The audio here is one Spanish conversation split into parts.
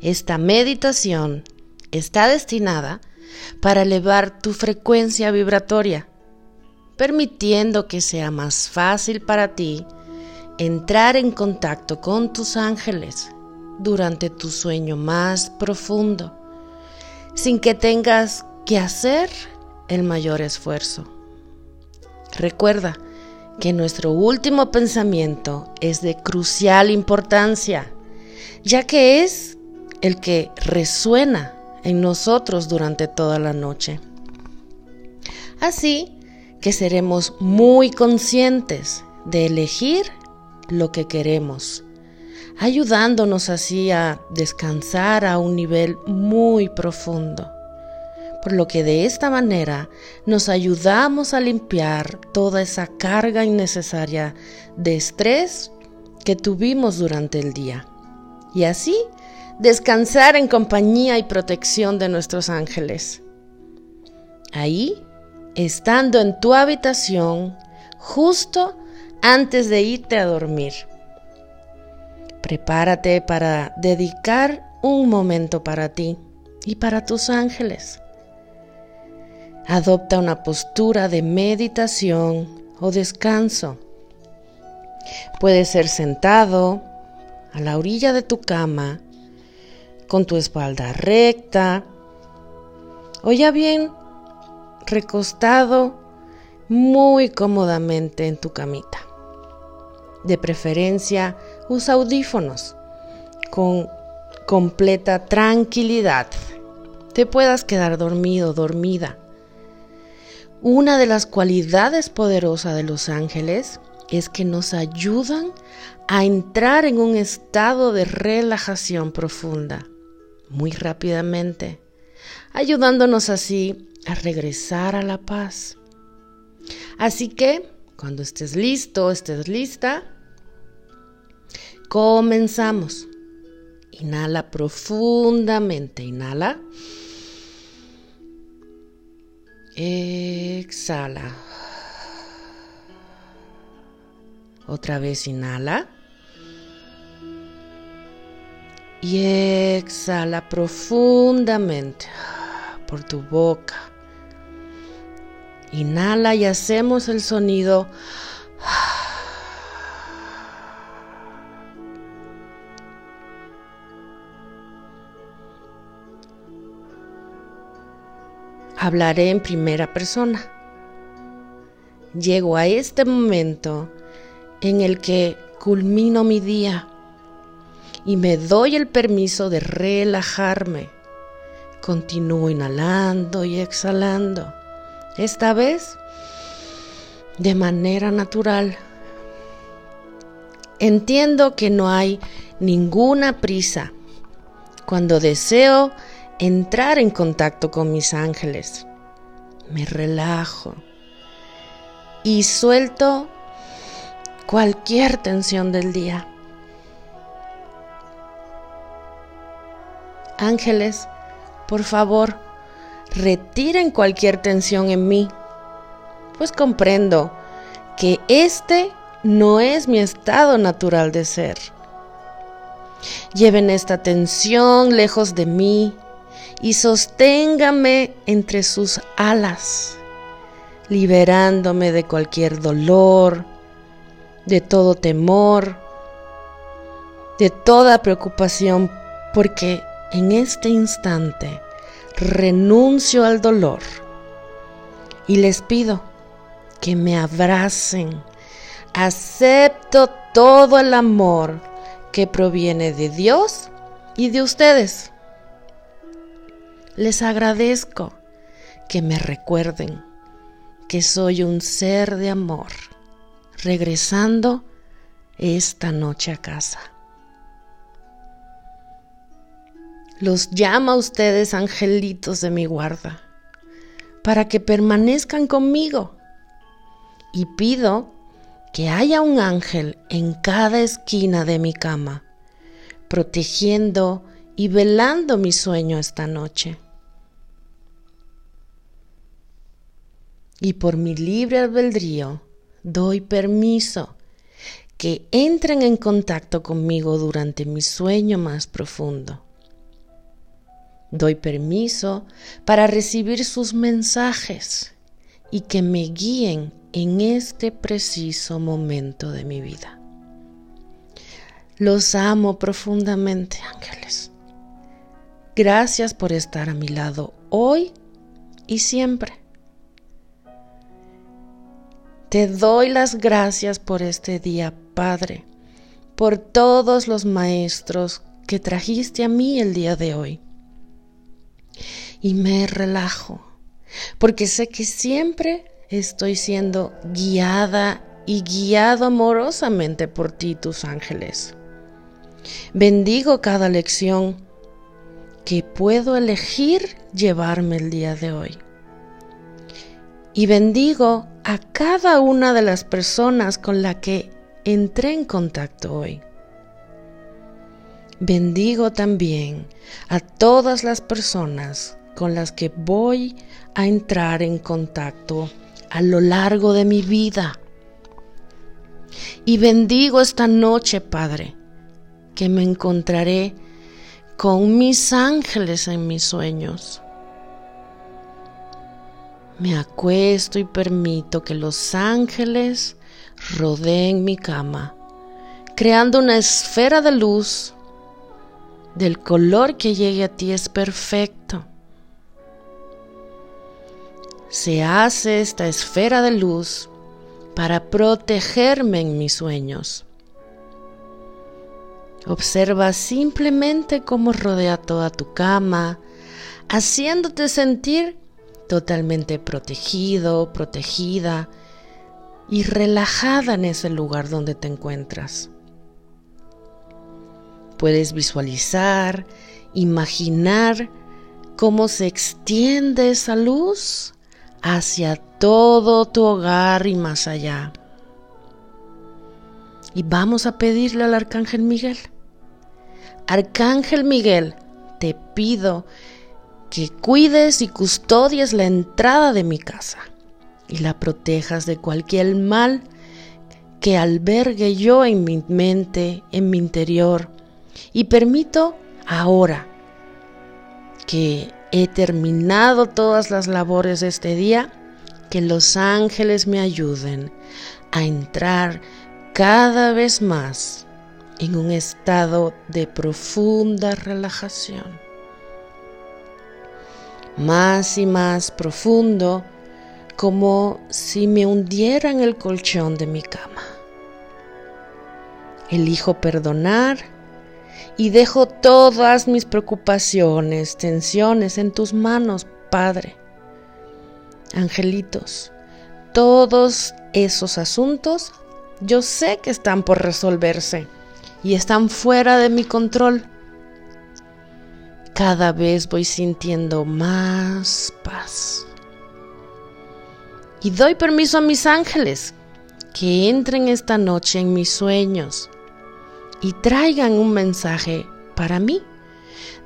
Esta meditación está destinada para elevar tu frecuencia vibratoria, permitiendo que sea más fácil para ti entrar en contacto con tus ángeles durante tu sueño más profundo, sin que tengas que hacer el mayor esfuerzo. Recuerda que nuestro último pensamiento es de crucial importancia, ya que es el que resuena en nosotros durante toda la noche. Así que seremos muy conscientes de elegir lo que queremos, ayudándonos así a descansar a un nivel muy profundo. Por lo que de esta manera nos ayudamos a limpiar toda esa carga innecesaria de estrés que tuvimos durante el día. Y así descansar en compañía y protección de nuestros ángeles. Ahí, estando en tu habitación, justo antes de irte a dormir. Prepárate para dedicar un momento para ti y para tus ángeles. Adopta una postura de meditación o descanso. Puede ser sentado a la orilla de tu cama, con tu espalda recta, o ya bien recostado muy cómodamente en tu camita. De preferencia, usa audífonos con completa tranquilidad. Te puedas quedar dormido, dormida. Una de las cualidades poderosas de los ángeles es que nos ayudan a entrar en un estado de relajación profunda muy rápidamente, ayudándonos así a regresar a la paz. Así que, cuando estés listo, estés lista, comenzamos. Inhala profundamente, inhala. Exhala. Otra vez inhala. Y exhala profundamente por tu boca. Inhala y hacemos el sonido. Hablaré en primera persona. Llego a este momento en el que culmino mi día y me doy el permiso de relajarme. Continúo inhalando y exhalando esta vez de manera natural. Entiendo que no hay ninguna prisa cuando deseo entrar en contacto con mis ángeles. Me relajo y suelto cualquier tensión del día. Ángeles, por favor, retiren cualquier tensión en mí, pues comprendo que este no es mi estado natural de ser. Lleven esta tensión lejos de mí y sosténgame entre sus alas, liberándome de cualquier dolor, de todo temor, de toda preocupación, porque en este instante renuncio al dolor y les pido que me abracen. Acepto todo el amor que proviene de Dios y de ustedes. Les agradezco que me recuerden que soy un ser de amor, regresando esta noche a casa. Los llama a ustedes angelitos de mi guarda, para que permanezcan conmigo. Y pido que haya un ángel en cada esquina de mi cama, protegiendo y velando mi sueño esta noche. Y por mi libre albedrío doy permiso que entren en contacto conmigo durante mi sueño más profundo Doy permiso para recibir sus mensajes y que me guíen en este preciso momento de mi vida. Los amo profundamente, ángeles. Gracias por estar a mi lado hoy y siempre. Te doy las gracias por este día, Padre, por todos los maestros que trajiste a mí el día de hoy. Y me relajo, porque sé que siempre estoy siendo guiada y guiado amorosamente por ti, tus ángeles. Bendigo cada lección que puedo elegir llevarme el día de hoy. Y bendigo a cada una de las personas con la que entré en contacto hoy. Bendigo también a todas las personas con las que voy a entrar en contacto a lo largo de mi vida. Y bendigo esta noche, Padre, que me encontraré con mis ángeles en mis sueños. Me acuesto y permito que los ángeles rodeen mi cama, creando una esfera de luz del color que llegue a ti es perfecto. Se hace esta esfera de luz para protegerme en mis sueños. Observa simplemente cómo rodea toda tu cama, haciéndote sentir totalmente protegido, protegida y relajada en ese lugar donde te encuentras. Puedes visualizar, imaginar cómo se extiende esa luz hacia todo tu hogar y más allá. Y vamos a pedirle al Arcángel Miguel Arcángel Miguel, te pido que cuides y custodies la entrada de mi casa y la protejas de cualquier mal que albergue yo en mi mente, en mi interior. Y permito ahora que he terminado todas las labores de este día, que los ángeles me ayuden a entrar cada vez más en un estado de profunda relajación. Más y más profundo, como si me hundiera en el colchón de mi cama. Elijo perdonar y dejo todas mis preocupaciones, tensiones en tus manos, Padre. Angelitos, todos esos asuntos yo sé que están por resolverse y están fuera de mi control. Cada vez voy sintiendo más paz. Y doy permiso a mis ángeles que entren esta noche en mis sueños y traigan un mensaje para mí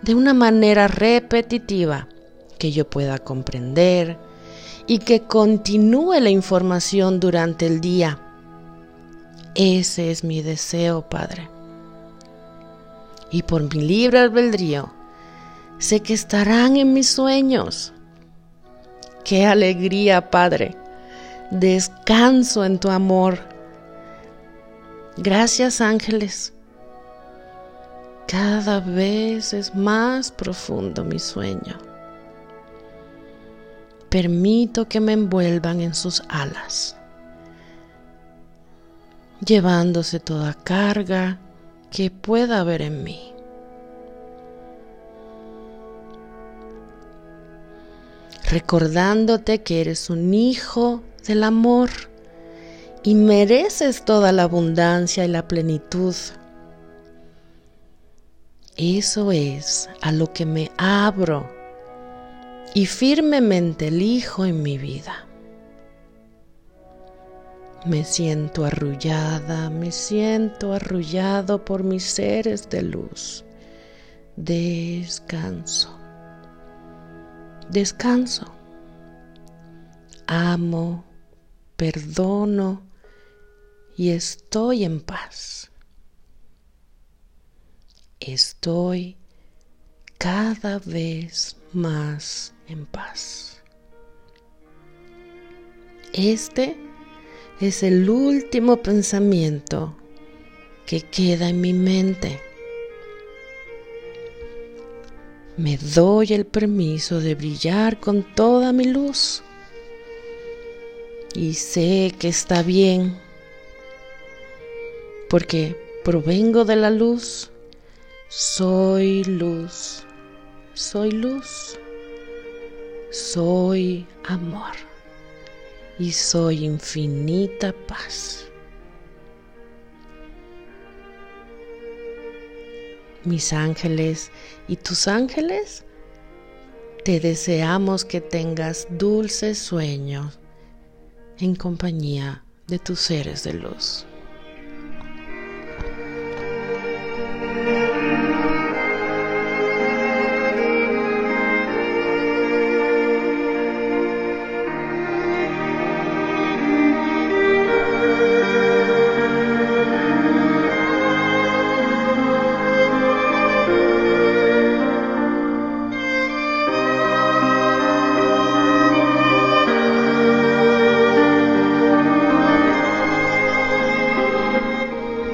de una manera repetitiva que yo pueda comprender y que continúe la información durante el día. Ese es mi deseo, Padre y por mi libre albedrío, sé que estarán en mis sueños. Qué alegría, Padre. Descanso en tu amor. Gracias, ángeles. Cada vez es más profundo mi sueño. Permito que me envuelvan en sus alas, llevándose toda carga, que pueda haber en mí. Recordándote que eres un hijo del amor y mereces toda la abundancia y la plenitud. Eso es a lo que me abro y firmemente elijo en mi vida. Me siento arrullada, me siento arrullado por mis seres de luz. Descanso. Descanso. Amo, perdono y estoy en paz. Estoy cada vez más en paz. Este es el último pensamiento que queda en mi mente. Me doy el permiso de brillar con toda mi luz y sé que está bien porque provengo de la luz, soy luz, soy luz, soy amor y soy infinita paz. Mis ángeles y tus ángeles, te deseamos que tengas dulces sueños en compañía de tus seres de luz.